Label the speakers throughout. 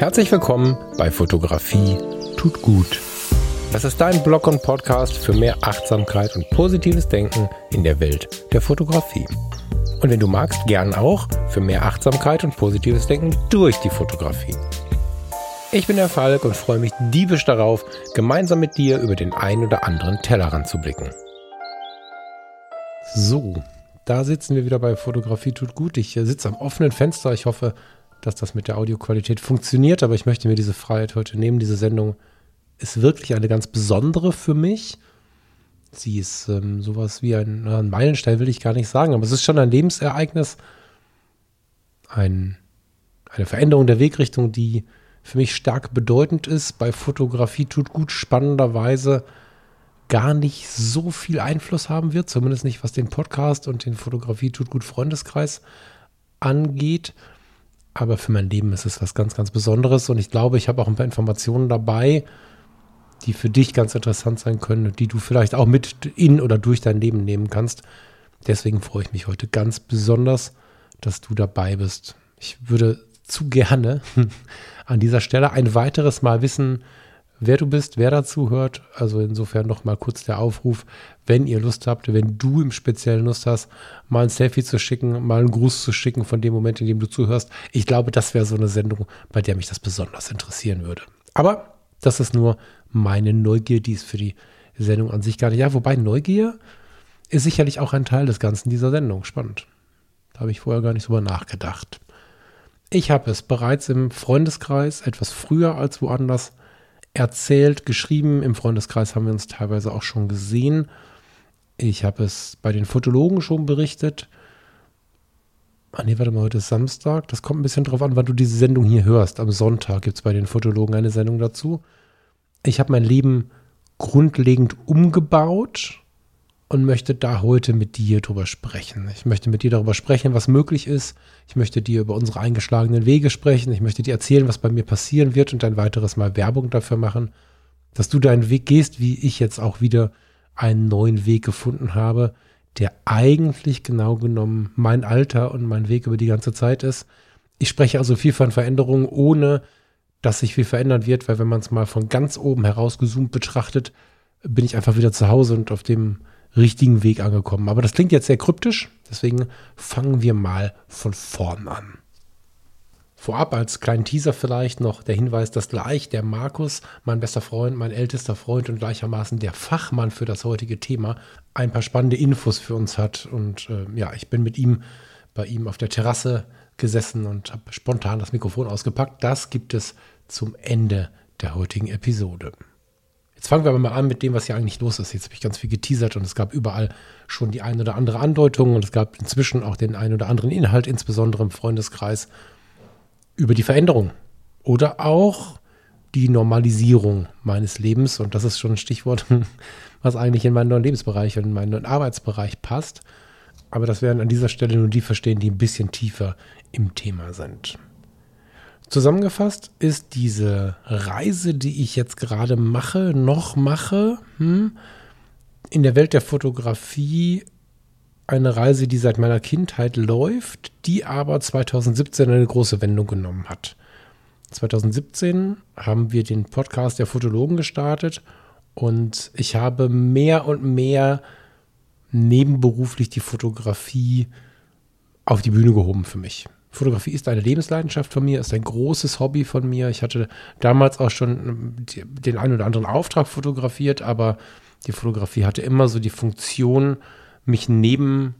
Speaker 1: Herzlich willkommen bei Fotografie tut gut. Das ist dein Blog und Podcast für mehr Achtsamkeit und positives Denken in der Welt der Fotografie. Und wenn du magst, gern auch für mehr Achtsamkeit und positives Denken durch die Fotografie. Ich bin der Falk und freue mich diebisch darauf, gemeinsam mit dir über den ein oder anderen Tellerrand zu blicken. So, da sitzen wir wieder bei Fotografie tut gut. Ich sitze am offenen Fenster. Ich hoffe, dass das mit der Audioqualität funktioniert, aber ich möchte mir diese Freiheit heute nehmen. Diese Sendung ist wirklich eine ganz besondere für mich. Sie ist ähm, sowas wie ein, ein, Meilenstein, will ich gar nicht sagen, aber es ist schon ein Lebensereignis, ein, eine Veränderung der Wegrichtung, die für mich stark bedeutend ist. Bei Fotografie tut gut spannenderweise gar nicht so viel Einfluss haben wird, zumindest nicht was den Podcast und den Fotografie tut gut Freundeskreis angeht. Aber für mein Leben ist es was ganz, ganz Besonderes und ich glaube, ich habe auch ein paar Informationen dabei, die für dich ganz interessant sein können und die du vielleicht auch mit in oder durch dein Leben nehmen kannst. Deswegen freue ich mich heute ganz besonders, dass du dabei bist. Ich würde zu gerne an dieser Stelle ein weiteres Mal wissen, wer du bist, wer dazu hört. Also insofern nochmal kurz der Aufruf, wenn ihr Lust habt, wenn du im Speziellen Lust hast, mal ein Selfie zu schicken, mal einen Gruß zu schicken von dem Moment, in dem du zuhörst. Ich glaube, das wäre so eine Sendung, bei der mich das besonders interessieren würde. Aber das ist nur meine Neugier, die ist für die Sendung an sich gar nicht. Ja, wobei Neugier ist sicherlich auch ein Teil des Ganzen dieser Sendung. Spannend. Da habe ich vorher gar nicht drüber nachgedacht. Ich habe es bereits im Freundeskreis, etwas früher als woanders, erzählt, geschrieben. Im Freundeskreis haben wir uns teilweise auch schon gesehen. Ich habe es bei den Fotologen schon berichtet. Ah nee, warte mal, heute ist Samstag. Das kommt ein bisschen drauf an, wann du diese Sendung hier hörst. Am Sonntag gibt es bei den Fotologen eine Sendung dazu. Ich habe mein Leben grundlegend umgebaut und möchte da heute mit dir drüber sprechen. Ich möchte mit dir darüber sprechen, was möglich ist. Ich möchte dir über unsere eingeschlagenen Wege sprechen. Ich möchte dir erzählen, was bei mir passieren wird und ein weiteres Mal Werbung dafür machen, dass du deinen Weg gehst, wie ich jetzt auch wieder einen neuen Weg gefunden habe, der eigentlich genau genommen mein Alter und mein Weg über die ganze Zeit ist. Ich spreche also viel von Veränderungen, ohne dass sich viel verändern wird, weil wenn man es mal von ganz oben herausgezoomt betrachtet, bin ich einfach wieder zu Hause und auf dem richtigen Weg angekommen. Aber das klingt jetzt sehr kryptisch, deswegen fangen wir mal von vorn an. Vorab als kleinen Teaser vielleicht noch der Hinweis, dass gleich der Markus, mein bester Freund, mein ältester Freund und gleichermaßen der Fachmann für das heutige Thema, ein paar spannende Infos für uns hat. Und äh, ja, ich bin mit ihm bei ihm auf der Terrasse gesessen und habe spontan das Mikrofon ausgepackt. Das gibt es zum Ende der heutigen Episode. Jetzt fangen wir aber mal an mit dem, was hier eigentlich los ist. Jetzt habe ich ganz viel geteasert und es gab überall schon die ein oder andere Andeutung und es gab inzwischen auch den ein oder anderen Inhalt, insbesondere im Freundeskreis, über die Veränderung oder auch die Normalisierung meines Lebens. Und das ist schon ein Stichwort, was eigentlich in meinen neuen Lebensbereich und in meinen neuen Arbeitsbereich passt. Aber das werden an dieser Stelle nur die verstehen, die ein bisschen tiefer im Thema sind. Zusammengefasst ist diese Reise, die ich jetzt gerade mache, noch mache, hm, in der Welt der Fotografie eine Reise, die seit meiner Kindheit läuft, die aber 2017 eine große Wendung genommen hat. 2017 haben wir den Podcast der Fotologen gestartet und ich habe mehr und mehr nebenberuflich die Fotografie auf die Bühne gehoben für mich. Fotografie ist eine Lebensleidenschaft von mir, ist ein großes Hobby von mir. Ich hatte damals auch schon den einen oder anderen Auftrag fotografiert, aber die Fotografie hatte immer so die Funktion, mich neben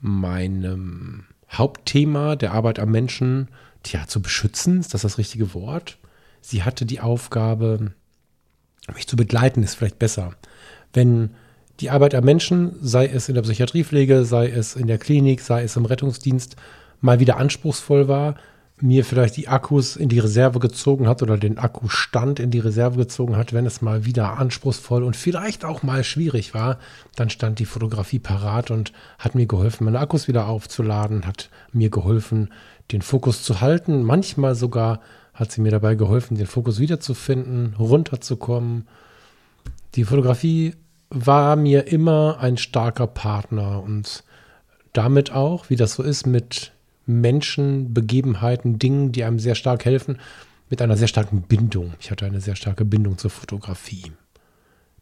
Speaker 1: meinem Hauptthema der Arbeit am Menschen tja, zu beschützen. Ist das das richtige Wort? Sie hatte die Aufgabe, mich zu begleiten, ist vielleicht besser. Wenn die Arbeit am Menschen, sei es in der Psychiatriepflege, sei es in der Klinik, sei es im Rettungsdienst, mal wieder anspruchsvoll war, mir vielleicht die Akkus in die Reserve gezogen hat oder den Akkustand in die Reserve gezogen hat, wenn es mal wieder anspruchsvoll und vielleicht auch mal schwierig war, dann stand die Fotografie parat und hat mir geholfen, meine Akkus wieder aufzuladen, hat mir geholfen, den Fokus zu halten. Manchmal sogar hat sie mir dabei geholfen, den Fokus wiederzufinden, runterzukommen. Die Fotografie war mir immer ein starker Partner und damit auch, wie das so ist mit Menschen, Begebenheiten, Dingen, die einem sehr stark helfen. mit einer sehr starken Bindung. Ich hatte eine sehr starke Bindung zur Fotografie.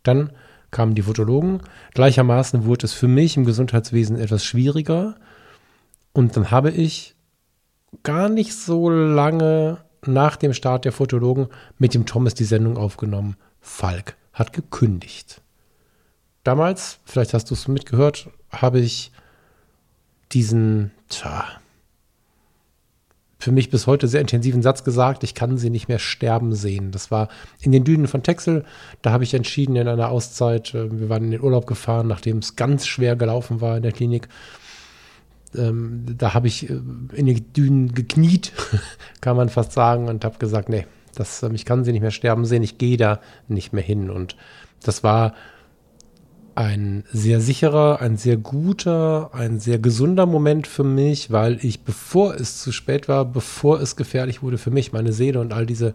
Speaker 1: Dann kamen die Fotologen. Gleichermaßen wurde es für mich im Gesundheitswesen etwas schwieriger. Und dann habe ich gar nicht so lange nach dem Start der Fotologen mit dem Thomas die Sendung aufgenommen. Falk hat gekündigt. Damals, vielleicht hast du es mitgehört, habe ich diesen, tja, für mich bis heute sehr intensiven Satz gesagt, ich kann sie nicht mehr sterben sehen. Das war in den Dünen von Texel. Da habe ich entschieden in einer Auszeit, äh, wir waren in den Urlaub gefahren, nachdem es ganz schwer gelaufen war in der Klinik. Ähm, da habe ich äh, in den Dünen gekniet, kann man fast sagen, und habe gesagt, nee, das, äh, ich kann sie nicht mehr sterben sehen, ich gehe da nicht mehr hin. Und das war ein sehr sicherer, ein sehr guter, ein sehr gesunder Moment für mich, weil ich, bevor es zu spät war, bevor es gefährlich wurde für mich, meine Seele und all diese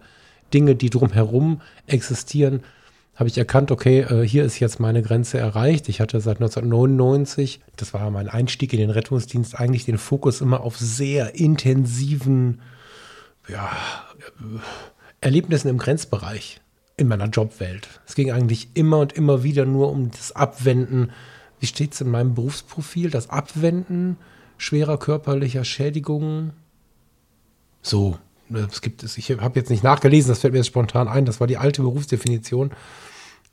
Speaker 1: Dinge, die drumherum existieren, habe ich erkannt, okay, äh, hier ist jetzt meine Grenze erreicht. Ich hatte seit 1999, das war mein Einstieg in den Rettungsdienst, eigentlich den Fokus immer auf sehr intensiven ja, Erlebnissen im Grenzbereich in meiner Jobwelt. Es ging eigentlich immer und immer wieder nur um das Abwenden. Wie steht es in meinem Berufsprofil? Das Abwenden schwerer körperlicher Schädigungen. So, es gibt es. Ich habe jetzt nicht nachgelesen, das fällt mir jetzt spontan ein. Das war die alte Berufsdefinition.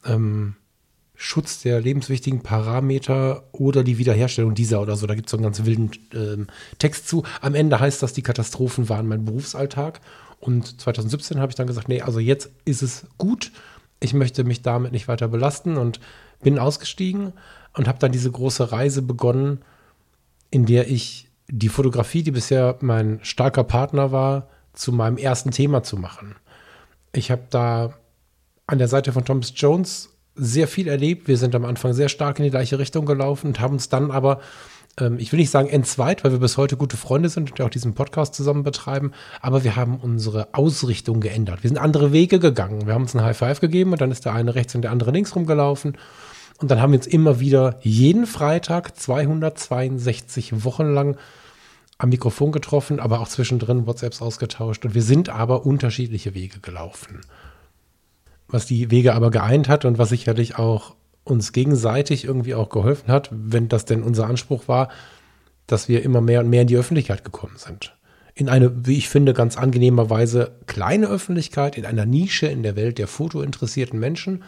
Speaker 1: Ähm, Schutz der lebenswichtigen Parameter oder die Wiederherstellung dieser oder so. Da gibt es so einen ganz wilden ähm, Text zu. Am Ende heißt das, die Katastrophen waren mein Berufsalltag. Und 2017 habe ich dann gesagt, nee, also jetzt ist es gut. Ich möchte mich damit nicht weiter belasten und bin ausgestiegen und habe dann diese große Reise begonnen, in der ich die Fotografie, die bisher mein starker Partner war, zu meinem ersten Thema zu machen. Ich habe da an der Seite von Thomas Jones sehr viel erlebt. Wir sind am Anfang sehr stark in die gleiche Richtung gelaufen und haben uns dann aber ähm, ich will nicht sagen entzweit, weil wir bis heute gute Freunde sind und auch diesen Podcast zusammen betreiben, aber wir haben unsere Ausrichtung geändert. Wir sind andere Wege gegangen. Wir haben uns ein High Five gegeben und dann ist der eine rechts und der andere links rumgelaufen. Und dann haben wir uns immer wieder jeden Freitag 262 Wochen lang am Mikrofon getroffen, aber auch zwischendrin WhatsApps ausgetauscht. Und wir sind aber unterschiedliche Wege gelaufen. Was die Wege aber geeint hat und was sicherlich auch uns gegenseitig irgendwie auch geholfen hat, wenn das denn unser Anspruch war, dass wir immer mehr und mehr in die Öffentlichkeit gekommen sind. In eine, wie ich finde, ganz angenehmer Weise kleine Öffentlichkeit, in einer Nische in der Welt der fotointeressierten Menschen.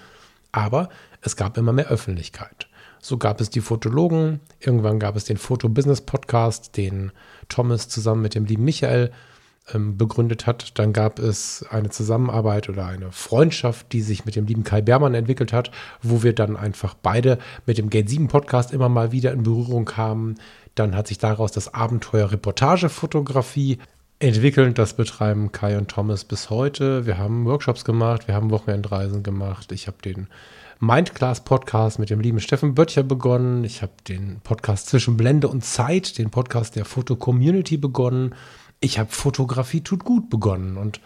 Speaker 1: Aber es gab immer mehr Öffentlichkeit. So gab es die Fotologen, irgendwann gab es den Foto-Business-Podcast, den Thomas zusammen mit dem lieben Michael ähm, begründet hat. Dann gab es eine Zusammenarbeit oder eine Freundschaft, die sich mit dem lieben Kai Bermann entwickelt hat, wo wir dann einfach beide mit dem Gate 7 Podcast immer mal wieder in Berührung kamen. Dann hat sich daraus das Abenteuer Reportagefotografie entwickelt. Das betreiben Kai und Thomas bis heute. Wir haben Workshops gemacht, wir haben Wochenendreisen gemacht. Ich habe den Mindclass Podcast mit dem lieben Steffen Böttcher begonnen. Ich habe den Podcast zwischen Blende und Zeit, den Podcast der Foto Community begonnen ich habe Fotografie tut gut begonnen und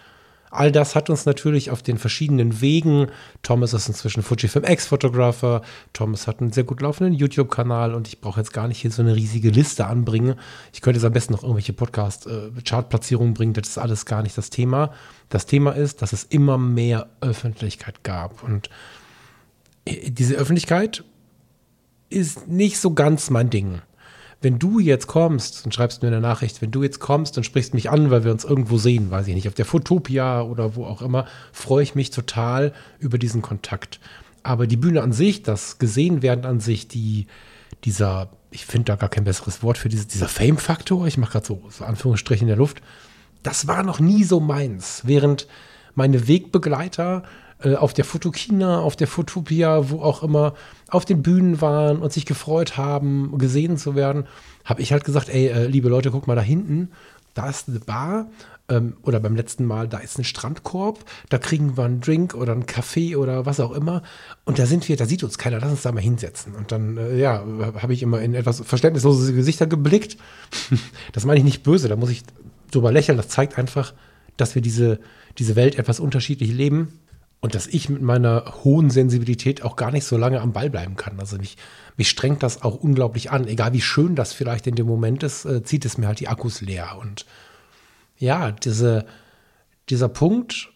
Speaker 1: all das hat uns natürlich auf den verschiedenen Wegen. Thomas ist inzwischen Fujifilm X-Photographer. Thomas hat einen sehr gut laufenden YouTube-Kanal und ich brauche jetzt gar nicht hier so eine riesige Liste anbringen. Ich könnte jetzt am besten noch irgendwelche Podcast-Chart-Platzierungen bringen. Das ist alles gar nicht das Thema. Das Thema ist, dass es immer mehr Öffentlichkeit gab und äh, diese Öffentlichkeit ist nicht so ganz mein Ding wenn du jetzt kommst und schreibst mir eine Nachricht, wenn du jetzt kommst und sprichst mich an, weil wir uns irgendwo sehen, weiß ich nicht, auf der Fotopia oder wo auch immer, freue ich mich total über diesen Kontakt. Aber die Bühne an sich, das gesehen werden an sich, die, dieser, ich finde da gar kein besseres Wort für diese, dieser Fame-Faktor, ich mache gerade so, so Anführungsstriche in der Luft, das war noch nie so meins. Während meine Wegbegleiter äh, auf der Fotokina, auf der Fotopia, wo auch immer, auf den Bühnen waren und sich gefreut haben, gesehen zu werden, habe ich halt gesagt, ey, äh, liebe Leute, guck mal da hinten, da ist eine Bar ähm, oder beim letzten Mal, da ist ein Strandkorb, da kriegen wir einen Drink oder einen Kaffee oder was auch immer. Und da sind wir, da sieht uns keiner, lass uns da mal hinsetzen. Und dann, äh, ja, habe ich immer in etwas verständnislose Gesichter geblickt. das meine ich nicht böse, da muss ich drüber lächeln, das zeigt einfach, dass wir diese, diese Welt etwas unterschiedlich leben und dass ich mit meiner hohen Sensibilität auch gar nicht so lange am Ball bleiben kann. Also mich, mich strengt das auch unglaublich an. Egal wie schön das vielleicht in dem Moment ist, äh, zieht es mir halt die Akkus leer. Und ja, diese, dieser Punkt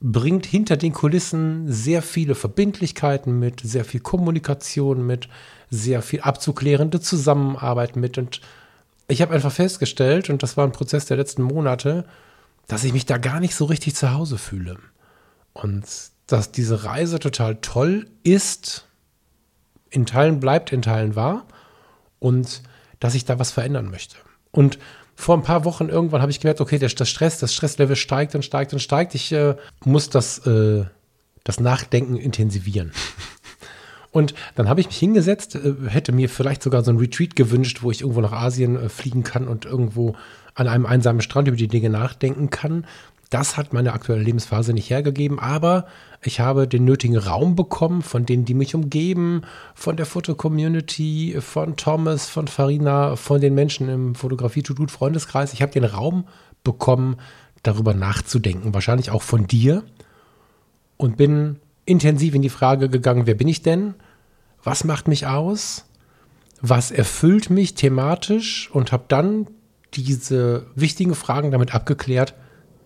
Speaker 1: bringt hinter den Kulissen sehr viele Verbindlichkeiten mit, sehr viel Kommunikation mit, sehr viel abzuklärende Zusammenarbeit mit. Und ich habe einfach festgestellt, und das war ein Prozess der letzten Monate, dass ich mich da gar nicht so richtig zu Hause fühle. Und dass diese Reise total toll ist, in Teilen bleibt, in Teilen war, und dass ich da was verändern möchte. Und vor ein paar Wochen irgendwann habe ich gemerkt, okay, das Stress, das Stresslevel steigt und steigt und steigt. Ich äh, muss das, äh, das Nachdenken intensivieren. Und dann habe ich mich hingesetzt, äh, hätte mir vielleicht sogar so ein Retreat gewünscht, wo ich irgendwo nach Asien äh, fliegen kann und irgendwo an einem einsamen Strand über die Dinge nachdenken kann. Das hat meine aktuelle Lebensphase nicht hergegeben, aber ich habe den nötigen Raum bekommen von denen, die mich umgeben, von der Foto-Community, von Thomas, von Farina, von den Menschen im Fotografie-Tut-Freundeskreis. Ich habe den Raum bekommen, darüber nachzudenken, wahrscheinlich auch von dir und bin intensiv in die Frage gegangen, wer bin ich denn? Was macht mich aus? Was erfüllt mich thematisch? Und habe dann diese wichtigen Fragen damit abgeklärt,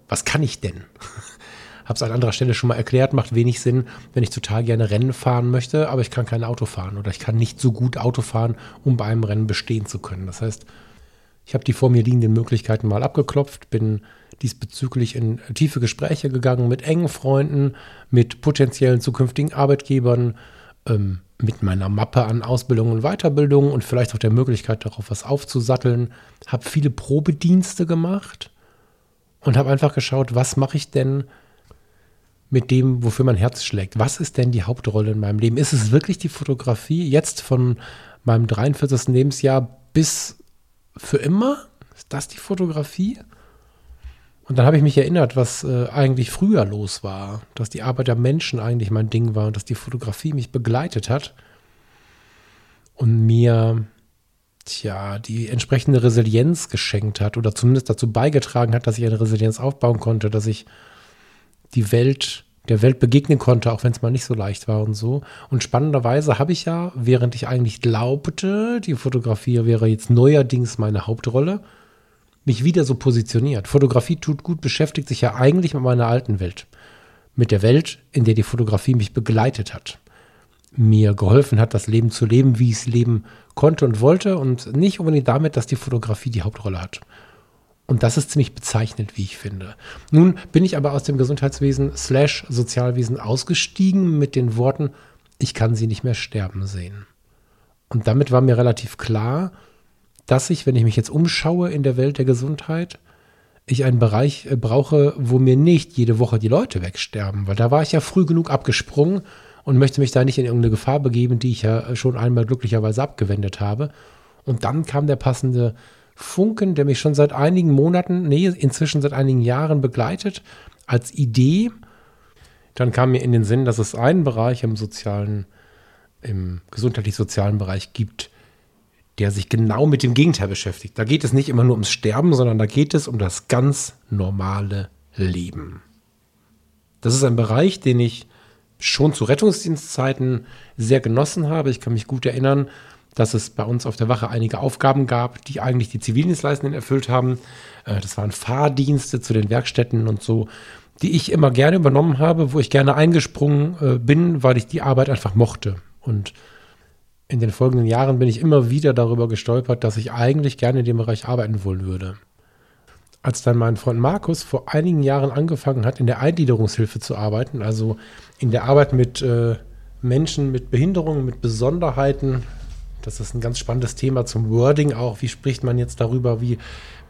Speaker 1: was kann ich denn? Habe es an anderer Stelle schon mal erklärt, macht wenig Sinn, wenn ich total gerne Rennen fahren möchte, aber ich kann kein Auto fahren oder ich kann nicht so gut Auto fahren, um bei einem Rennen bestehen zu können. Das heißt, ich habe die vor mir liegenden Möglichkeiten mal abgeklopft, bin diesbezüglich in tiefe Gespräche gegangen mit engen Freunden, mit potenziellen zukünftigen Arbeitgebern, ähm, mit meiner Mappe an Ausbildung und Weiterbildung und vielleicht auch der Möglichkeit darauf was aufzusatteln, habe viele Probedienste gemacht und habe einfach geschaut, was mache ich denn mit dem, wofür mein Herz schlägt. Was ist denn die Hauptrolle in meinem Leben? Ist es wirklich die Fotografie jetzt von meinem 43. Lebensjahr bis für immer? Ist das die Fotografie? Und dann habe ich mich erinnert, was äh, eigentlich früher los war, dass die Arbeit der Menschen eigentlich mein Ding war und dass die Fotografie mich begleitet hat und mir tja, die entsprechende Resilienz geschenkt hat oder zumindest dazu beigetragen hat, dass ich eine Resilienz aufbauen konnte, dass ich die Welt, der Welt begegnen konnte, auch wenn es mal nicht so leicht war und so. Und spannenderweise habe ich ja, während ich eigentlich glaubte, die Fotografie wäre jetzt neuerdings meine Hauptrolle, mich wieder so positioniert. Fotografie tut gut, beschäftigt sich ja eigentlich mit meiner alten Welt. Mit der Welt, in der die Fotografie mich begleitet hat. Mir geholfen hat, das Leben zu leben, wie ich es leben konnte und wollte und nicht unbedingt damit, dass die Fotografie die Hauptrolle hat. Und das ist ziemlich bezeichnend, wie ich finde. Nun bin ich aber aus dem Gesundheitswesen slash Sozialwesen ausgestiegen mit den Worten, ich kann sie nicht mehr sterben sehen. Und damit war mir relativ klar, dass ich, wenn ich mich jetzt umschaue in der Welt der Gesundheit, ich einen Bereich äh, brauche, wo mir nicht jede Woche die Leute wegsterben, weil da war ich ja früh genug abgesprungen und möchte mich da nicht in irgendeine Gefahr begeben, die ich ja schon einmal glücklicherweise abgewendet habe. Und dann kam der passende Funken, der mich schon seit einigen Monaten, nee, inzwischen seit einigen Jahren begleitet, als Idee. Dann kam mir in den Sinn, dass es einen Bereich im sozialen, im gesundheitlich-sozialen Bereich gibt, der sich genau mit dem Gegenteil beschäftigt. Da geht es nicht immer nur ums Sterben, sondern da geht es um das ganz normale Leben. Das ist ein Bereich, den ich schon zu Rettungsdienstzeiten sehr genossen habe. Ich kann mich gut erinnern, dass es bei uns auf der Wache einige Aufgaben gab, die eigentlich die Zivildienstleistenden erfüllt haben. Äh, das waren Fahrdienste zu den Werkstätten und so, die ich immer gerne übernommen habe, wo ich gerne eingesprungen äh, bin, weil ich die Arbeit einfach mochte. Und in den folgenden Jahren bin ich immer wieder darüber gestolpert, dass ich eigentlich gerne in dem Bereich arbeiten wollen würde. Als dann mein Freund Markus vor einigen Jahren angefangen hat, in der Eingliederungshilfe zu arbeiten, also in der Arbeit mit äh, Menschen mit Behinderungen, mit Besonderheiten, das ist ein ganz spannendes Thema zum Wording auch. Wie spricht man jetzt darüber? Wie,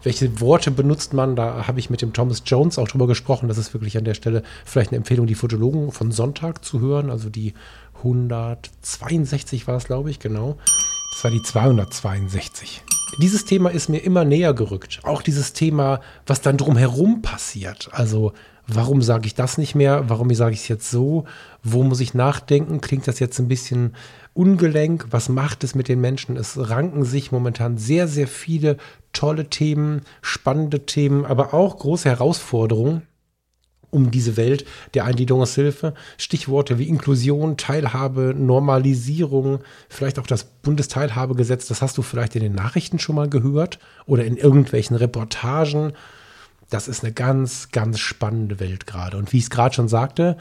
Speaker 1: welche Worte benutzt man? Da habe ich mit dem Thomas Jones auch drüber gesprochen. Das ist wirklich an der Stelle vielleicht eine Empfehlung, die Fotologen von Sonntag zu hören, also die 162 war es, glaube ich, genau. Das war die 262. Dieses Thema ist mir immer näher gerückt. Auch dieses Thema, was dann drumherum passiert. Also, warum sage ich das nicht mehr? Warum sage ich es jetzt so? Wo muss ich nachdenken? Klingt das jetzt ein bisschen ungelenk? Was macht es mit den Menschen? Es ranken sich momentan sehr, sehr viele tolle Themen, spannende Themen, aber auch große Herausforderungen um diese Welt der Eingliederungshilfe. Stichworte wie Inklusion, Teilhabe, Normalisierung, vielleicht auch das Bundesteilhabegesetz, das hast du vielleicht in den Nachrichten schon mal gehört oder in irgendwelchen Reportagen. das ist eine ganz, ganz spannende Welt gerade. Und wie ich es gerade schon sagte,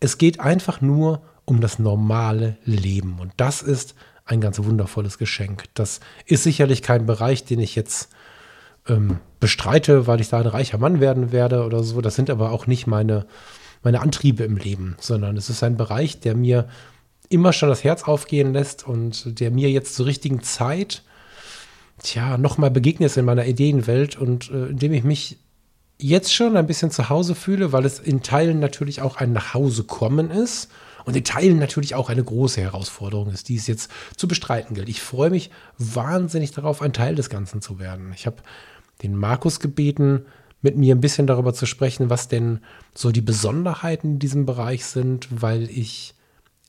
Speaker 1: es geht einfach nur um das normale Leben. Und das ist ein ganz wundervolles Geschenk. Das ist sicherlich kein Bereich, den ich jetzt ähm, bestreite, weil ich da ein reicher Mann werden werde oder so. Das sind aber auch nicht meine, meine Antriebe im Leben, sondern es ist ein Bereich, der mir immer schon das Herz aufgehen lässt und der mir jetzt zur richtigen Zeit, tja, nochmal begegnet ist in meiner Ideenwelt und äh, in dem ich mich jetzt schon ein bisschen zu Hause fühle, weil es in Teilen natürlich auch ein Nachhausekommen ist und in Teilen natürlich auch eine große Herausforderung ist, die es jetzt zu bestreiten gilt. Ich freue mich wahnsinnig darauf, ein Teil des Ganzen zu werden. Ich habe den Markus gebeten, mit mir ein bisschen darüber zu sprechen, was denn so die Besonderheiten in diesem Bereich sind, weil ich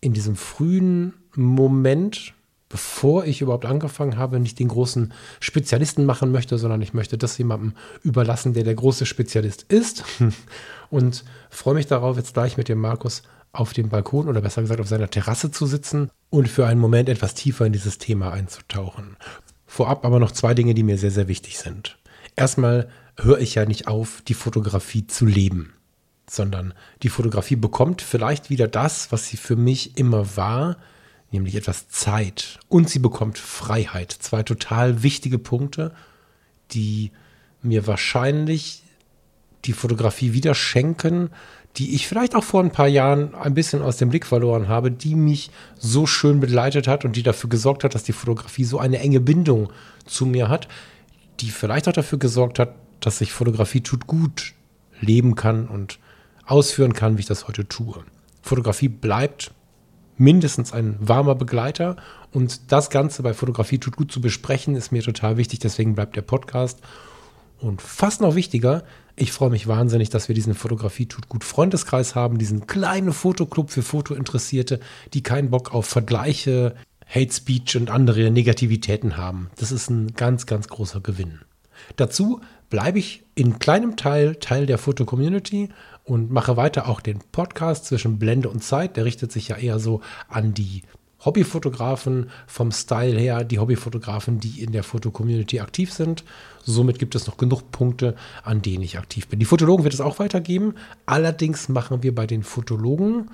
Speaker 1: in diesem frühen Moment, bevor ich überhaupt angefangen habe, nicht den großen Spezialisten machen möchte, sondern ich möchte das jemandem überlassen, der der große Spezialist ist. Und freue mich darauf, jetzt gleich mit dem Markus auf dem Balkon oder besser gesagt auf seiner Terrasse zu sitzen und für einen Moment etwas tiefer in dieses Thema einzutauchen. Vorab aber noch zwei Dinge, die mir sehr, sehr wichtig sind erstmal höre ich ja nicht auf, die Fotografie zu leben, sondern die Fotografie bekommt vielleicht wieder das, was sie für mich immer war, nämlich etwas Zeit und sie bekommt Freiheit. Zwei total wichtige Punkte, die mir wahrscheinlich die Fotografie wieder schenken, die ich vielleicht auch vor ein paar Jahren ein bisschen aus dem Blick verloren habe, die mich so schön begleitet hat und die dafür gesorgt hat, dass die Fotografie so eine enge Bindung zu mir hat, die vielleicht auch dafür gesorgt hat, dass ich Fotografie tut gut leben kann und ausführen kann, wie ich das heute tue. Fotografie bleibt mindestens ein warmer Begleiter und das Ganze bei Fotografie tut gut zu besprechen ist mir total wichtig, deswegen bleibt der Podcast. Und fast noch wichtiger, ich freue mich wahnsinnig, dass wir diesen Fotografie tut gut Freundeskreis haben, diesen kleinen Fotoclub für Fotointeressierte, die keinen Bock auf Vergleiche, Hate Speech und andere Negativitäten haben. Das ist ein ganz, ganz großer Gewinn. Dazu bleibe ich in kleinem Teil Teil der Foto-Community und mache weiter auch den Podcast zwischen Blende und Zeit. Der richtet sich ja eher so an die Hobbyfotografen vom Style her, die Hobbyfotografen, die in der Foto-Community aktiv sind. Somit gibt es noch genug Punkte, an denen ich aktiv bin. Die Fotologen wird es auch weitergeben. Allerdings machen wir bei den Fotologen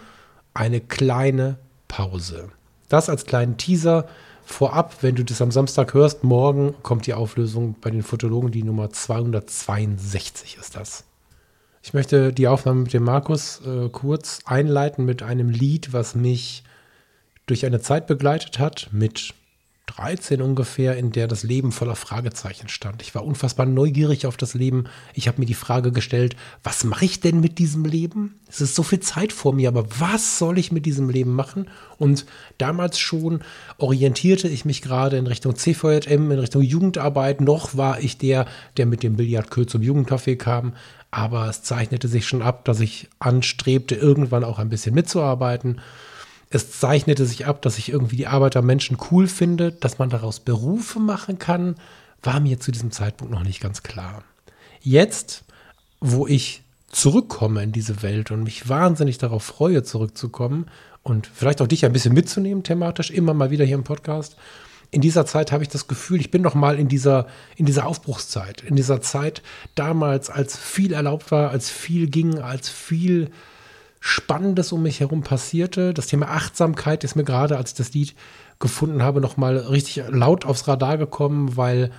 Speaker 1: eine kleine Pause. Das als kleinen Teaser vorab, wenn du das am Samstag hörst, morgen kommt die Auflösung bei den Fotologen, die Nummer 262 ist das. Ich möchte die Aufnahme mit dem Markus äh, kurz einleiten mit einem Lied, was mich durch eine Zeit begleitet hat, mit 13 ungefähr, in der das Leben voller Fragezeichen stand. Ich war unfassbar neugierig auf das Leben. Ich habe mir die Frage gestellt, was mache ich denn mit diesem Leben? Es ist so viel Zeit vor mir, aber was soll ich mit diesem Leben machen? Und damals schon orientierte ich mich gerade in Richtung CVJM, in Richtung Jugendarbeit. Noch war ich der, der mit dem Billardkür zum Jugendcafé kam. Aber es zeichnete sich schon ab, dass ich anstrebte, irgendwann auch ein bisschen mitzuarbeiten. Es zeichnete sich ab, dass ich irgendwie die Arbeit am Menschen cool finde, dass man daraus Berufe machen kann, war mir zu diesem Zeitpunkt noch nicht ganz klar. Jetzt, wo ich zurückkomme in diese Welt und mich wahnsinnig darauf freue, zurückzukommen und vielleicht auch dich ein bisschen mitzunehmen thematisch, immer mal wieder hier im Podcast. In dieser Zeit habe ich das Gefühl, ich bin noch mal in dieser, in dieser Aufbruchszeit, in dieser Zeit damals, als viel erlaubt war, als viel ging, als viel Spannendes um mich herum passierte. Das Thema Achtsamkeit ist mir gerade, als ich das Lied gefunden habe, nochmal richtig laut aufs Radar gekommen, weil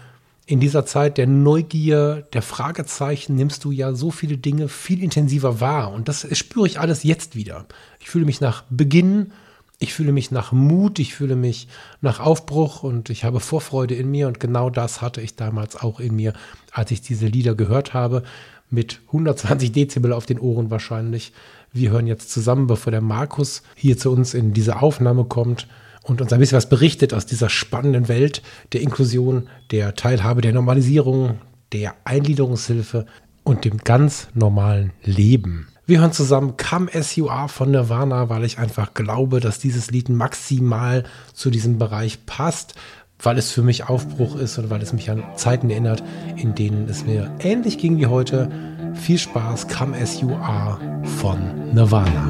Speaker 1: in dieser Zeit der Neugier, der Fragezeichen nimmst du ja so viele Dinge viel intensiver wahr. Und das spüre ich alles jetzt wieder. Ich fühle mich nach Beginn, ich fühle mich nach Mut, ich fühle mich nach Aufbruch und ich habe Vorfreude in mir. Und genau das hatte ich damals auch in mir, als ich diese Lieder gehört habe. Mit 120 Dezibel auf den Ohren wahrscheinlich. Wir hören jetzt zusammen, bevor der Markus hier zu uns in diese Aufnahme kommt und uns ein bisschen was berichtet aus dieser spannenden Welt der Inklusion, der Teilhabe, der Normalisierung, der Eingliederungshilfe und dem ganz normalen Leben. Wir hören zusammen Come As You Are von Nirvana, weil ich einfach glaube, dass dieses Lied maximal zu diesem Bereich passt, weil es für mich Aufbruch ist und weil es mich an Zeiten erinnert, in denen es mir ähnlich ging wie heute. Viel Spaß, Come As You Are von Nirvana.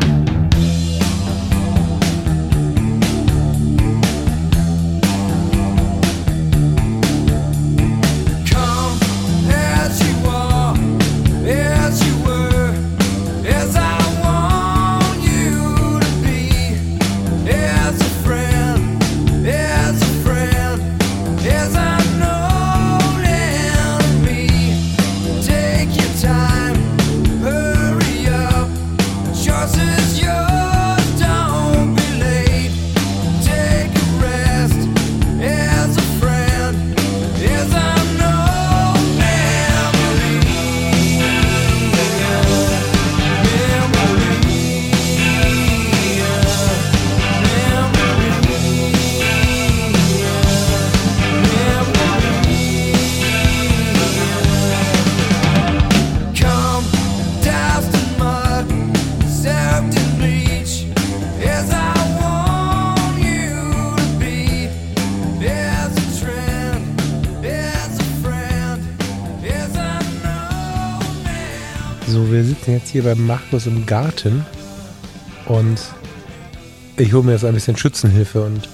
Speaker 1: Sitzen jetzt hier bei Markus im Garten und ich hole mir jetzt ein bisschen Schützenhilfe und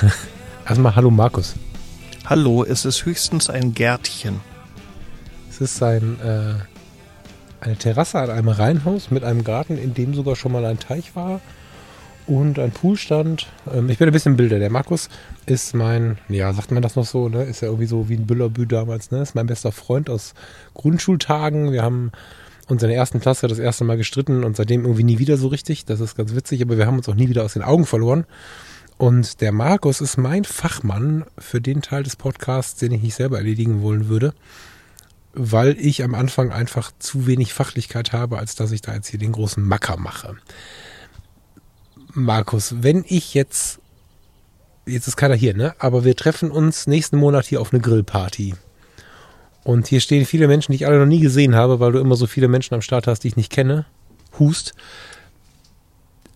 Speaker 1: erstmal Hallo Markus.
Speaker 2: Hallo, es ist höchstens ein Gärtchen.
Speaker 1: Es ist ein, äh, eine Terrasse an einem Reihenhaus mit einem Garten, in dem sogar schon mal ein Teich war und ein Pool stand. Ähm, ich bin ein bisschen Bilder. Der Markus ist mein, ja, sagt man das noch so, ne? Ist ja irgendwie so wie ein Büllerbü damals, ne? Ist mein bester Freund aus Grundschultagen. Wir haben uns in der ersten Klasse das erste Mal gestritten und seitdem irgendwie nie wieder so richtig. Das ist ganz witzig, aber wir haben uns auch nie wieder aus den Augen verloren. Und der Markus ist mein Fachmann für den Teil des Podcasts, den ich nicht selber erledigen wollen würde, weil ich am Anfang einfach zu wenig Fachlichkeit habe, als dass ich da jetzt hier den großen Macker mache. Markus, wenn ich jetzt, jetzt ist keiner hier, ne? Aber wir treffen uns nächsten Monat hier auf eine Grillparty. Und hier stehen viele Menschen, die ich alle noch nie gesehen habe, weil du immer so viele Menschen am Start hast, die ich nicht kenne. Hust.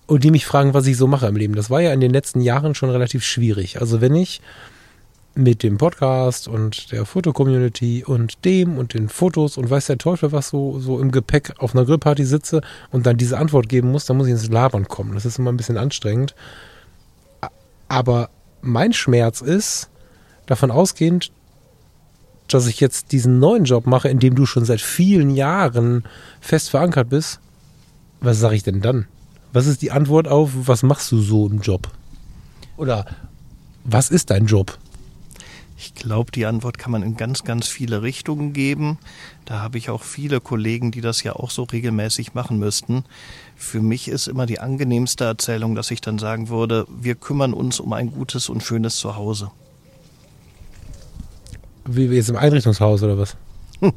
Speaker 1: Und die mich fragen, was ich so mache im Leben. Das war ja in den letzten Jahren schon relativ schwierig. Also wenn ich mit dem Podcast und der Fotocommunity und dem und den Fotos und weiß der Teufel was so, so im Gepäck auf einer Grillparty sitze und dann diese Antwort geben muss, dann muss ich ins Labern kommen. Das ist immer ein bisschen anstrengend. Aber mein Schmerz ist, davon ausgehend, dass ich jetzt diesen neuen Job mache, in dem du schon seit vielen Jahren fest verankert bist, was sage ich denn dann? Was ist die Antwort auf, was machst du so im Job? Oder was ist dein Job?
Speaker 2: Ich glaube, die Antwort kann man in ganz, ganz viele Richtungen geben. Da habe ich auch viele Kollegen, die das ja auch so regelmäßig machen müssten. Für mich ist immer die angenehmste Erzählung, dass ich dann sagen würde, wir kümmern uns um ein gutes und schönes Zuhause.
Speaker 1: Wie jetzt im Einrichtungshaus oder was?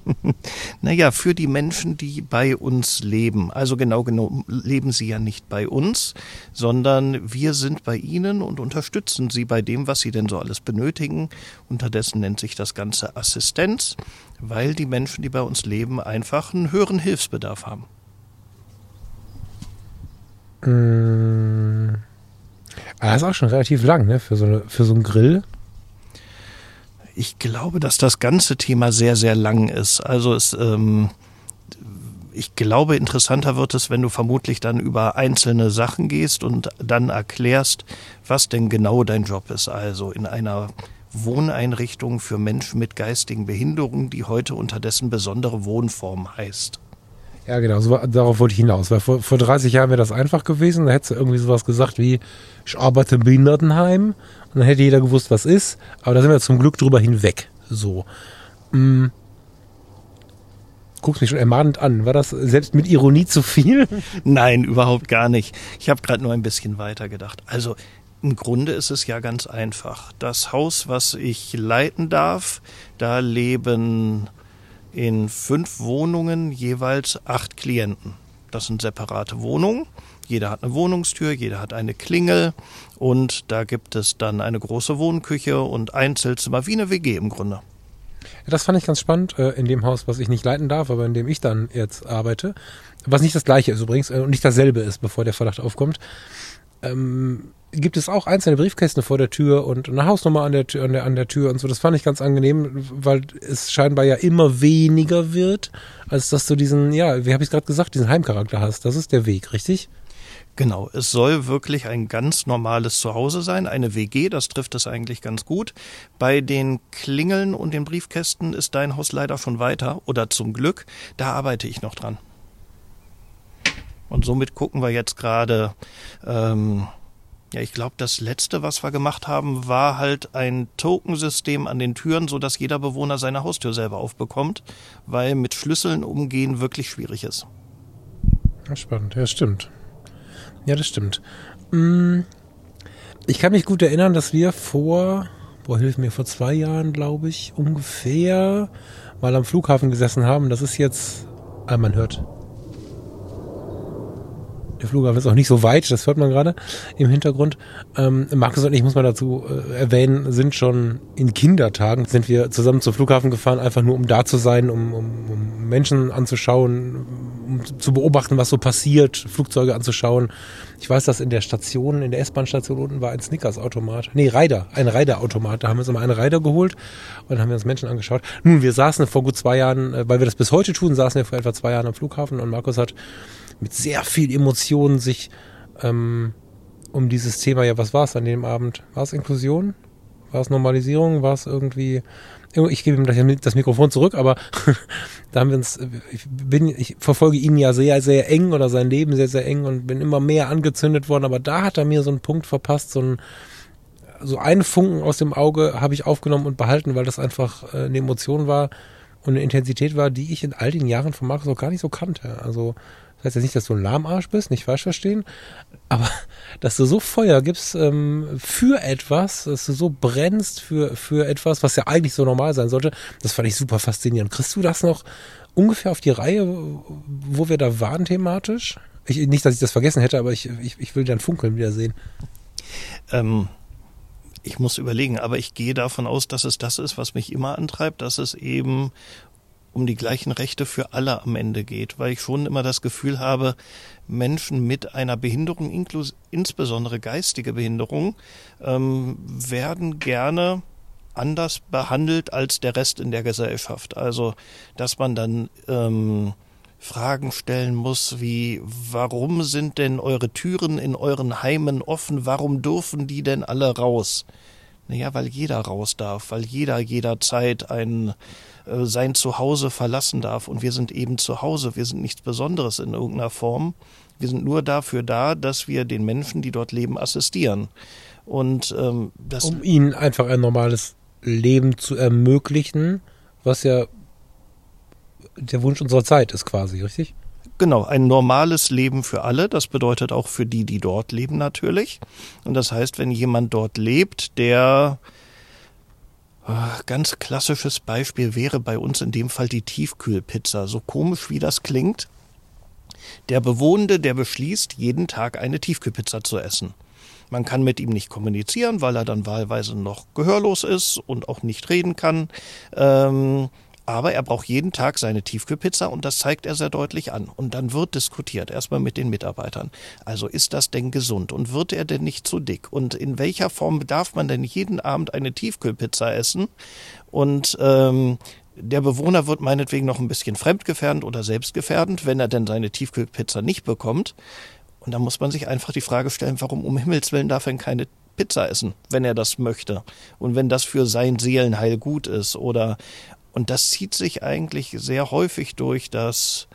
Speaker 2: naja, für die Menschen, die bei uns leben. Also genau genau leben sie ja nicht bei uns, sondern wir sind bei ihnen und unterstützen sie bei dem, was sie denn so alles benötigen. Unterdessen nennt sich das Ganze Assistenz, weil die Menschen, die bei uns leben, einfach einen höheren Hilfsbedarf haben.
Speaker 1: Mmh. das ist auch schon relativ lang, ne? Für so, eine, für so einen Grill.
Speaker 2: Ich glaube, dass das ganze Thema sehr, sehr lang ist. Also es, ähm, ich glaube, interessanter wird es, wenn du vermutlich dann über einzelne Sachen gehst und dann erklärst, was denn genau dein Job ist. Also in einer Wohneinrichtung für Menschen mit geistigen Behinderungen, die heute unterdessen besondere Wohnform heißt.
Speaker 1: Ja, genau, so, darauf wollte ich hinaus. Weil vor, vor 30 Jahren wäre das einfach gewesen. Da hättest du irgendwie sowas gesagt wie, ich arbeite im Behindertenheim und dann hätte jeder gewusst, was ist. Aber da sind wir zum Glück drüber hinweg. So. Hm. Guckst mich schon ermahnend an. War das selbst mit Ironie zu viel?
Speaker 2: Nein, überhaupt gar nicht. Ich habe gerade nur ein bisschen weiter gedacht. Also im Grunde ist es ja ganz einfach. Das Haus, was ich leiten darf, da leben in fünf Wohnungen jeweils acht Klienten. Das sind separate Wohnungen. Jeder hat eine Wohnungstür, jeder hat eine Klingel und da gibt es dann eine große Wohnküche und Einzelzimmer, wie eine WG im Grunde.
Speaker 1: Das fand ich ganz spannend äh, in dem Haus, was ich nicht leiten darf, aber in dem ich dann jetzt arbeite. Was nicht das gleiche ist übrigens äh, und nicht dasselbe ist, bevor der Verdacht aufkommt. Ähm, gibt es auch einzelne Briefkästen vor der Tür und eine Hausnummer an der Tür, an der, an der Tür und so. Das fand ich ganz angenehm, weil es scheinbar ja immer weniger wird, als dass du diesen, ja, wie habe ich gerade gesagt, diesen Heimcharakter hast. Das ist der Weg, richtig?
Speaker 2: Genau, es soll wirklich ein ganz normales Zuhause sein, eine WG, das trifft es eigentlich ganz gut. Bei den Klingeln und den Briefkästen ist dein Haus leider schon weiter, oder zum Glück, da arbeite ich noch dran. Und somit gucken wir jetzt gerade, ähm, ja, ich glaube, das letzte, was wir gemacht haben, war halt ein Tokensystem an den Türen, so dass jeder Bewohner seine Haustür selber aufbekommt, weil mit Schlüsseln umgehen wirklich schwierig ist.
Speaker 1: Ja, spannend, ja, stimmt. Ja, das stimmt. Mm, ich kann mich gut erinnern, dass wir vor, boah, hilf mir, vor zwei Jahren, glaube ich, ungefähr mal am Flughafen gesessen haben. Das ist jetzt, ah, man hört. Der Flughafen ist auch nicht so weit, das hört man gerade im Hintergrund. Ähm, Markus und ich, muss man dazu äh, erwähnen, sind schon in Kindertagen, sind wir zusammen zum Flughafen gefahren, einfach nur um da zu sein, um, um, um Menschen anzuschauen, um zu beobachten, was so passiert, Flugzeuge anzuschauen. Ich weiß, dass in der Station, in der S-Bahn-Station unten war ein Snickers-Automat. Nee, Rider, ein Rider-Automat. Da haben wir uns immer einen Rider geholt und dann haben wir uns Menschen angeschaut. Nun, wir saßen vor gut zwei Jahren, äh, weil wir das bis heute tun, saßen wir vor etwa zwei Jahren am Flughafen und Markus hat mit sehr viel Emotionen sich ähm, um dieses Thema, ja, was war es an dem Abend? War es Inklusion? War es Normalisierung? War es irgendwie ich gebe ihm das Mikrofon zurück, aber da haben wir uns, ich bin, ich verfolge ihn ja sehr, sehr eng oder sein Leben sehr, sehr eng und bin immer mehr angezündet worden, aber da hat er mir so einen Punkt verpasst, so ein, so einen Funken aus dem Auge habe ich aufgenommen und behalten, weil das einfach äh, eine Emotion war und eine Intensität war, die ich in all den Jahren von Markus auch gar nicht so kannte. Also das heißt ja nicht, dass du ein Lahmarsch bist, nicht falsch verstehen, aber dass du so Feuer gibst ähm, für etwas, dass du so brennst für, für etwas, was ja eigentlich so normal sein sollte, das fand ich super faszinierend. Kriegst du das noch ungefähr auf die Reihe, wo wir da waren thematisch? Ich, nicht, dass ich das vergessen hätte, aber ich, ich, ich will dein Funkeln wieder sehen.
Speaker 2: Ähm, ich muss überlegen, aber ich gehe davon aus, dass es das ist, was mich immer antreibt, dass es eben um die gleichen Rechte für alle am Ende geht, weil ich schon immer das Gefühl habe, Menschen mit einer Behinderung, insbesondere geistige Behinderung, ähm, werden gerne anders behandelt als der Rest in der Gesellschaft. Also, dass man dann ähm, Fragen stellen muss, wie warum sind denn eure Türen in euren Heimen offen? Warum dürfen die denn alle raus? Naja, weil jeder raus darf, weil jeder jederzeit ein äh, sein Zuhause verlassen darf. Und wir sind eben zu Hause. Wir sind nichts Besonderes in irgendeiner Form. Wir sind nur dafür da, dass wir den Menschen, die dort leben, assistieren. Und ähm, das
Speaker 1: um ihnen einfach ein normales Leben zu ermöglichen, was ja der Wunsch unserer Zeit ist quasi, richtig?
Speaker 2: Genau, ein normales Leben für alle. Das bedeutet auch für die, die dort leben natürlich. Und das heißt, wenn jemand dort lebt, der ganz klassisches Beispiel wäre bei uns in dem Fall die Tiefkühlpizza. So komisch wie das klingt. Der Bewohnende, der beschließt, jeden Tag eine Tiefkühlpizza zu essen. Man kann mit ihm nicht kommunizieren, weil er dann wahlweise noch gehörlos ist und auch nicht reden kann. Ähm, aber er braucht jeden Tag seine Tiefkühlpizza und das zeigt er sehr deutlich an. Und dann wird diskutiert, erstmal mit den Mitarbeitern. Also ist das denn gesund und wird er denn nicht zu dick? Und in welcher Form darf man denn jeden Abend eine Tiefkühlpizza essen? Und ähm, der Bewohner wird meinetwegen noch ein bisschen fremdgefährdend oder selbstgefährdend, wenn er denn seine Tiefkühlpizza nicht bekommt. Und da muss man sich einfach die Frage stellen, warum um Himmels Willen darf er keine Pizza essen, wenn er das möchte. Und wenn das für sein Seelenheil gut ist oder und das zieht sich eigentlich sehr häufig durch, dass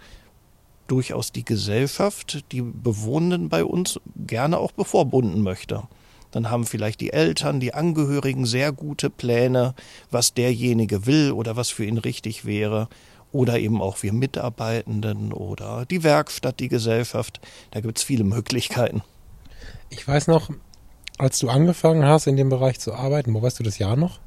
Speaker 2: durchaus die Gesellschaft die Bewohnenden bei uns gerne auch bevorbunden möchte. Dann haben vielleicht die Eltern, die Angehörigen sehr gute Pläne, was derjenige will oder was für ihn richtig wäre. Oder eben auch wir Mitarbeitenden oder die Werkstatt, die Gesellschaft. Da gibt es viele Möglichkeiten.
Speaker 1: Ich weiß noch, als du angefangen hast, in dem Bereich zu arbeiten, wo weißt du das Jahr noch?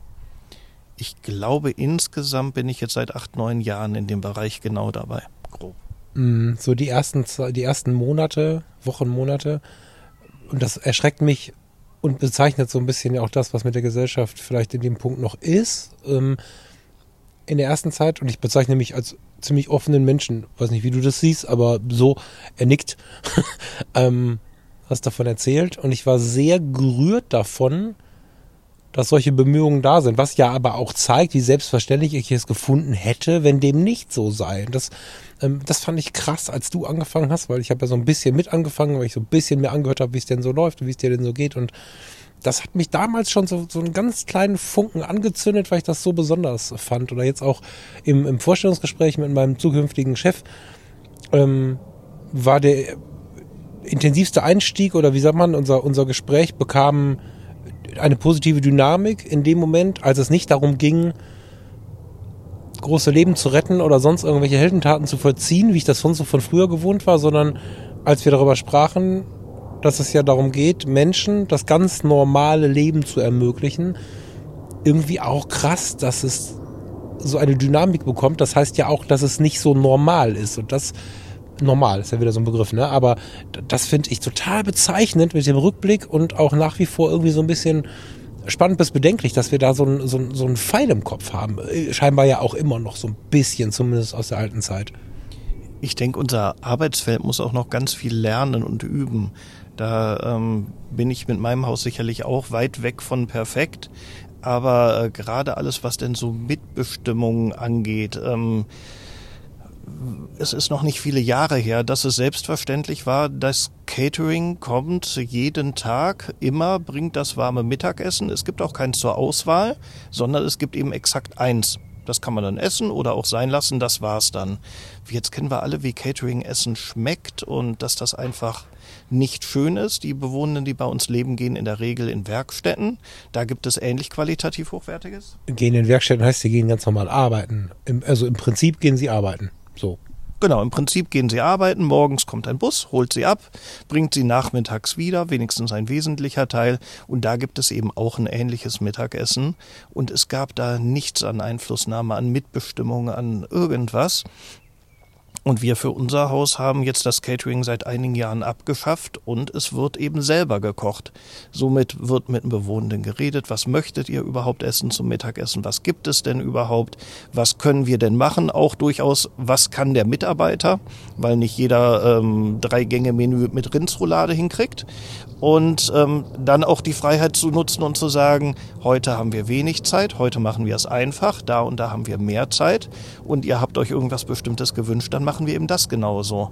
Speaker 2: Ich glaube, insgesamt bin ich jetzt seit acht, neun Jahren in dem Bereich genau dabei. Grob.
Speaker 1: Mm, so die ersten, die ersten Monate, Wochen, Monate. Und das erschreckt mich und bezeichnet so ein bisschen auch das, was mit der Gesellschaft vielleicht in dem Punkt noch ist. Ähm, in der ersten Zeit, und ich bezeichne mich als ziemlich offenen Menschen, weiß nicht, wie du das siehst, aber so, er nickt, ähm, hast davon erzählt. Und ich war sehr gerührt davon, dass solche Bemühungen da sind, was ja aber auch zeigt, wie selbstverständlich ich es gefunden hätte, wenn dem nicht so sei. Das, ähm, das fand ich krass, als du angefangen hast, weil ich habe ja so ein bisschen mit angefangen, weil ich so ein bisschen mir angehört habe, wie es denn so läuft und wie es dir denn so geht und das hat mich damals schon so, so einen ganz kleinen Funken angezündet, weil ich das so besonders fand. Oder jetzt auch im, im Vorstellungsgespräch mit meinem zukünftigen Chef ähm, war der intensivste Einstieg oder wie sagt man, unser, unser Gespräch bekam eine positive Dynamik in dem Moment, als es nicht darum ging, große Leben zu retten oder sonst irgendwelche Heldentaten zu vollziehen, wie ich das sonst so von früher gewohnt war, sondern als wir darüber sprachen, dass es ja darum geht, Menschen das ganz normale Leben zu ermöglichen, irgendwie auch krass, dass es so eine Dynamik bekommt. Das heißt ja auch, dass es nicht so normal ist. Und das normal, ist ja wieder so ein Begriff, ne? Aber das finde ich total bezeichnend mit dem Rückblick und auch nach wie vor irgendwie so ein bisschen spannend bis bedenklich, dass wir da so ein, so, ein, so einen Pfeil im Kopf haben. Scheinbar ja auch immer noch so ein bisschen, zumindest aus der alten Zeit.
Speaker 2: Ich denke, unser Arbeitsfeld muss auch noch ganz viel lernen und üben. Da ähm, bin ich mit meinem Haus sicherlich auch weit weg von perfekt. Aber äh, gerade alles, was denn so Mitbestimmung angeht, ähm, es ist noch nicht viele Jahre her, dass es selbstverständlich war, dass Catering kommt jeden Tag, immer bringt das warme Mittagessen. Es gibt auch keins zur Auswahl, sondern es gibt eben exakt eins. Das kann man dann essen oder auch sein lassen, das war's dann. Jetzt kennen wir alle, wie Catering-Essen schmeckt und dass das einfach nicht schön ist. Die Bewohnenden, die bei uns leben, gehen in der Regel in Werkstätten. Da gibt es ähnlich qualitativ hochwertiges.
Speaker 1: Gehen in Werkstätten heißt, sie gehen ganz normal arbeiten. Also im Prinzip gehen sie arbeiten. So.
Speaker 2: Genau, im Prinzip gehen sie arbeiten, morgens kommt ein Bus, holt sie ab, bringt sie nachmittags wieder, wenigstens ein wesentlicher Teil. Und da gibt es eben auch ein ähnliches Mittagessen. Und es gab da nichts an Einflussnahme, an Mitbestimmung, an irgendwas. Und wir für unser Haus haben jetzt das Catering seit einigen Jahren abgeschafft und es wird eben selber gekocht. Somit wird mit den Bewohnenden geredet, was möchtet ihr überhaupt essen zum Mittagessen, was gibt es denn überhaupt, was können wir denn machen, auch durchaus, was kann der Mitarbeiter, weil nicht jeder ähm, drei Gänge Menü mit Rindsroulade hinkriegt. Und ähm, dann auch die Freiheit zu nutzen und zu sagen, heute haben wir wenig Zeit, heute machen wir es einfach, da und da haben wir mehr Zeit. Und ihr habt euch irgendwas Bestimmtes gewünscht, dann machen wir eben das genauso.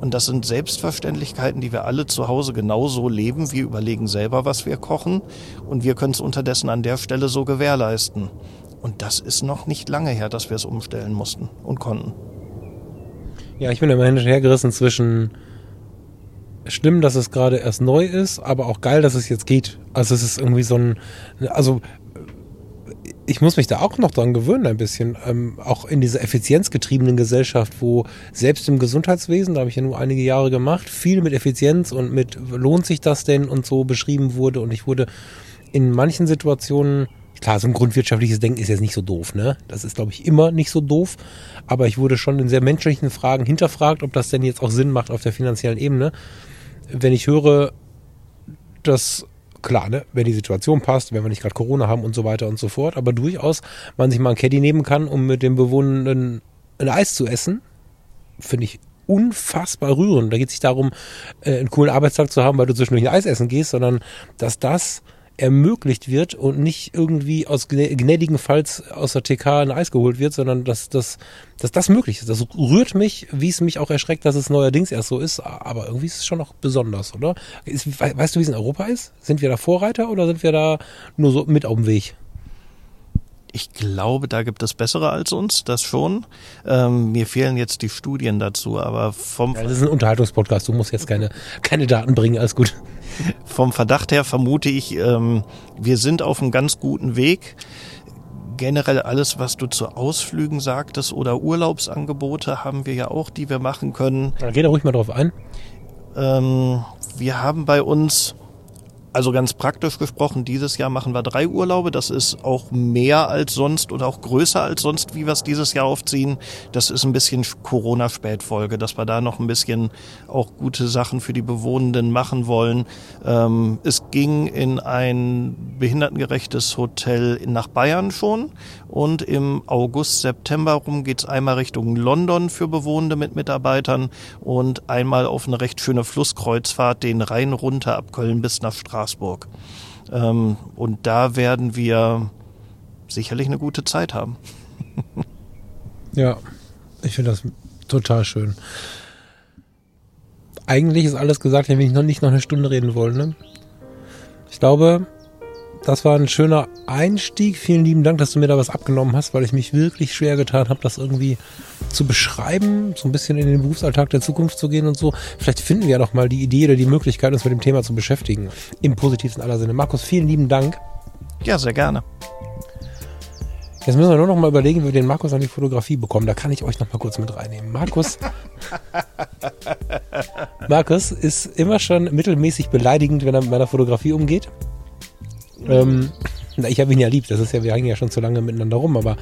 Speaker 2: Und das sind Selbstverständlichkeiten, die wir alle zu Hause genauso leben. Wir überlegen selber, was wir kochen und wir können es unterdessen an der Stelle so gewährleisten. Und das ist noch nicht lange her, dass wir es umstellen mussten und konnten.
Speaker 1: Ja, ich bin immer hin und her gerissen zwischen schlimm, dass es gerade erst neu ist, aber auch geil, dass es jetzt geht. Also es ist irgendwie so ein, also ich muss mich da auch noch dran gewöhnen ein bisschen, ähm, auch in dieser effizienzgetriebenen Gesellschaft, wo selbst im Gesundheitswesen, da habe ich ja nur einige Jahre gemacht, viel mit Effizienz und mit lohnt sich das denn und so beschrieben wurde und ich wurde in manchen Situationen Klar, so ein grundwirtschaftliches Denken ist jetzt nicht so doof, ne? Das ist, glaube ich, immer nicht so doof. Aber ich wurde schon in sehr menschlichen Fragen hinterfragt, ob das denn jetzt auch Sinn macht auf der finanziellen Ebene wenn ich höre, dass klar, ne, wenn die Situation passt, wenn wir nicht gerade Corona haben und so weiter und so fort, aber durchaus man sich mal ein Caddy nehmen kann, um mit dem Bewohnenden ein Eis zu essen, finde ich unfassbar rührend. Da geht es nicht darum, äh, einen coolen Arbeitstag zu haben, weil du zwischendurch ein Eis essen gehst, sondern dass das ermöglicht wird und nicht irgendwie aus gnädigenfalls aus der TK ein Eis geholt wird, sondern dass, dass, dass das möglich ist. Das rührt mich, wie es mich auch erschreckt, dass es neuerdings erst so ist, aber irgendwie ist es schon noch besonders, oder? Ist, weißt du, wie es in Europa ist? Sind wir da Vorreiter oder sind wir da nur so mit auf dem Weg?
Speaker 2: Ich glaube, da gibt es bessere als uns, das schon. Ähm, mir fehlen jetzt die Studien dazu, aber vom.
Speaker 1: Ja, das ist ein Unterhaltungspodcast, du musst jetzt keine, keine Daten bringen, alles gut.
Speaker 2: Vom Verdacht her vermute ich, ähm, wir sind auf einem ganz guten Weg. Generell alles, was du zu Ausflügen sagtest oder Urlaubsangebote haben wir ja auch, die wir machen können.
Speaker 1: Da geh da ruhig mal drauf ein.
Speaker 2: Ähm, wir haben bei uns also ganz praktisch gesprochen, dieses Jahr machen wir drei Urlaube. Das ist auch mehr als sonst oder auch größer als sonst, wie wir es dieses Jahr aufziehen. Das ist ein bisschen Corona-Spätfolge, dass wir da noch ein bisschen auch gute Sachen für die Bewohnenden machen wollen. Ähm, es ging in ein behindertengerechtes Hotel nach Bayern schon und im August, September rum geht's einmal Richtung London für Bewohnende mit Mitarbeitern und einmal auf eine recht schöne Flusskreuzfahrt den Rhein runter ab Köln bis nach Straßburg. Straßburg. Ähm, und da werden wir sicherlich eine gute Zeit haben.
Speaker 1: ja, ich finde das total schön. Eigentlich ist alles gesagt, wenn ich noch nicht noch eine Stunde reden wollen. Ne? Ich glaube, das war ein schöner Einstieg. Vielen lieben Dank, dass du mir da was abgenommen hast, weil ich mich wirklich schwer getan habe, das irgendwie zu beschreiben, so ein bisschen in den Berufsalltag der Zukunft zu gehen und so. Vielleicht finden wir ja noch mal die Idee oder die Möglichkeit, uns mit dem Thema zu beschäftigen. Im positivsten aller Sinne. Markus, vielen lieben Dank.
Speaker 2: Ja, sehr gerne.
Speaker 1: Jetzt müssen wir nur noch mal überlegen, wie wir den Markus an die Fotografie bekommen. Da kann ich euch noch mal kurz mit reinnehmen. Markus, Markus ist immer schon mittelmäßig beleidigend, wenn er mit meiner Fotografie umgeht. Ähm, ich habe ihn ja lieb, das ist ja, wir hängen ja schon zu lange miteinander rum, aber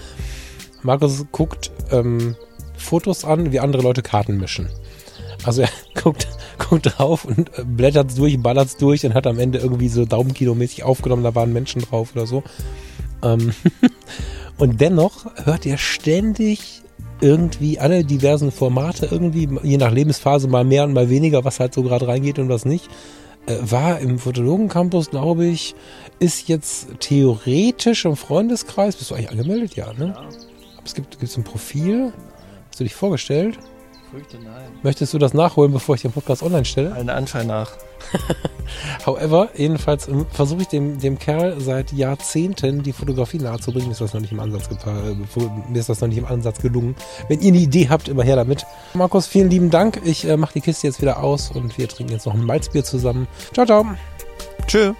Speaker 1: Markus guckt ähm, Fotos an, wie andere Leute Karten mischen. Also er guckt, guckt drauf und blättert durch, ballert durch und hat am Ende irgendwie so Daumenkilomäßig aufgenommen, da waren Menschen drauf oder so. Ähm und dennoch hört er ständig irgendwie alle diversen Formate, irgendwie je nach Lebensphase mal mehr und mal weniger, was halt so gerade reingeht und was nicht. Äh, war im Fotologen-Campus, glaube ich, ist jetzt theoretisch im Freundeskreis. Bist du eigentlich angemeldet? Ja, ne? Ja. Aber es gibt gibt's ein Profil. Hast du dich vorgestellt?
Speaker 2: Fürchte nein.
Speaker 1: Möchtest du das nachholen, bevor ich den Podcast online stelle?
Speaker 2: Einen Anfall nach.
Speaker 1: However, jedenfalls ähm, versuche ich dem, dem Kerl seit Jahrzehnten die Fotografie nahezubringen. Mir ist das noch nicht im Ansatz äh, mir ist das noch nicht im Ansatz gelungen. Wenn ihr eine Idee habt, immer her damit. Markus, vielen lieben Dank. Ich äh, mache die Kiste jetzt wieder aus und wir trinken jetzt noch ein Malzbier zusammen. Ciao, ciao.
Speaker 2: Tschö.